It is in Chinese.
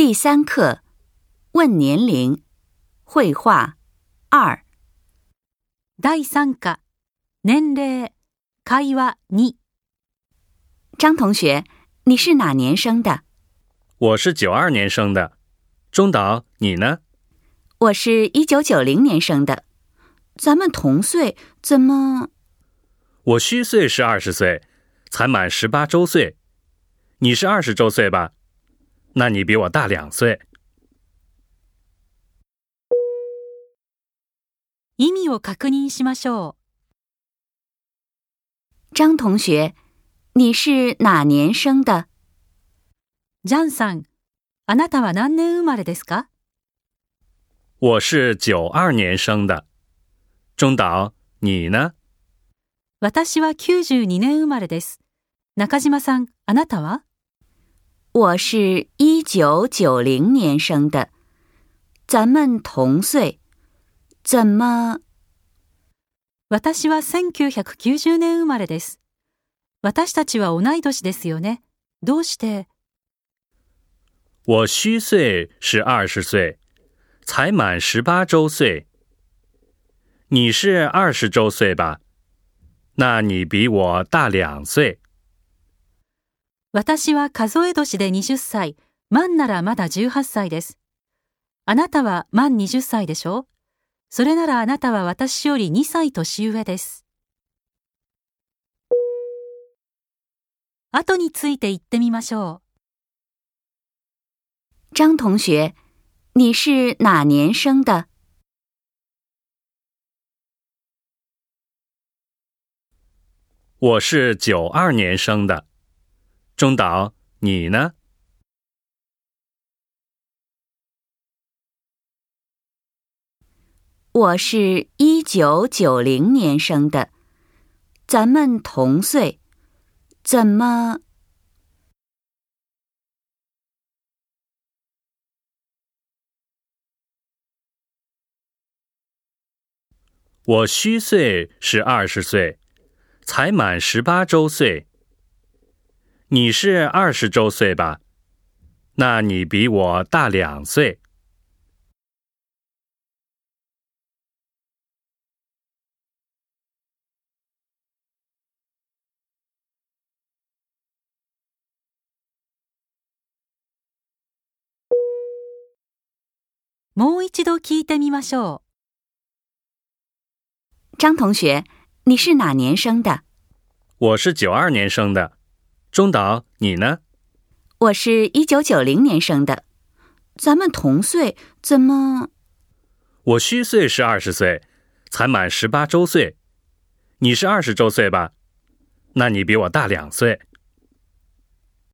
第三课，问年龄，绘画二。第三课，年龄可以哇张同学，你是哪年生的？我是九二年生的。中岛，你呢？我是一九九零年生的。咱们同岁，怎么？我虚岁是二十岁，才满十八周岁。你是二十周岁吧？那你比我大两岁。意味を確認しましょう。张同学，你是哪年生的？张さん、あなたは何年生まれですか？我是九二年生的。中岛，你呢？私は九十二年生まれです。中島さん、あなたは？我是一九九零年生的，咱们同岁，怎么？私は千九百九十年生まれです。私たちは同い年ですよね。どうして？我虚岁是二十岁，才满十八周岁。你是二十周岁吧？那你比我大两岁。私は数え年で20歳、万ならまだ18歳です。あなたは万20歳でしょそれならあなたは私より2歳年上です。後について言ってみましょう。张同学、你是哪年生的我是九二年生的。中岛，你呢？我是一九九零年生的，咱们同岁，怎么？我虚岁是二十岁，才满十八周岁。你是二十周岁吧？那你比我大两岁。もう一度聞いてみましょう。张同学，你是哪年生的？我是九二年生的。中岛，你呢？我是一九九零年生的，咱们同岁，怎么？我虚岁是二十岁，才满十八周岁。你是二十周岁吧？那你比我大两岁。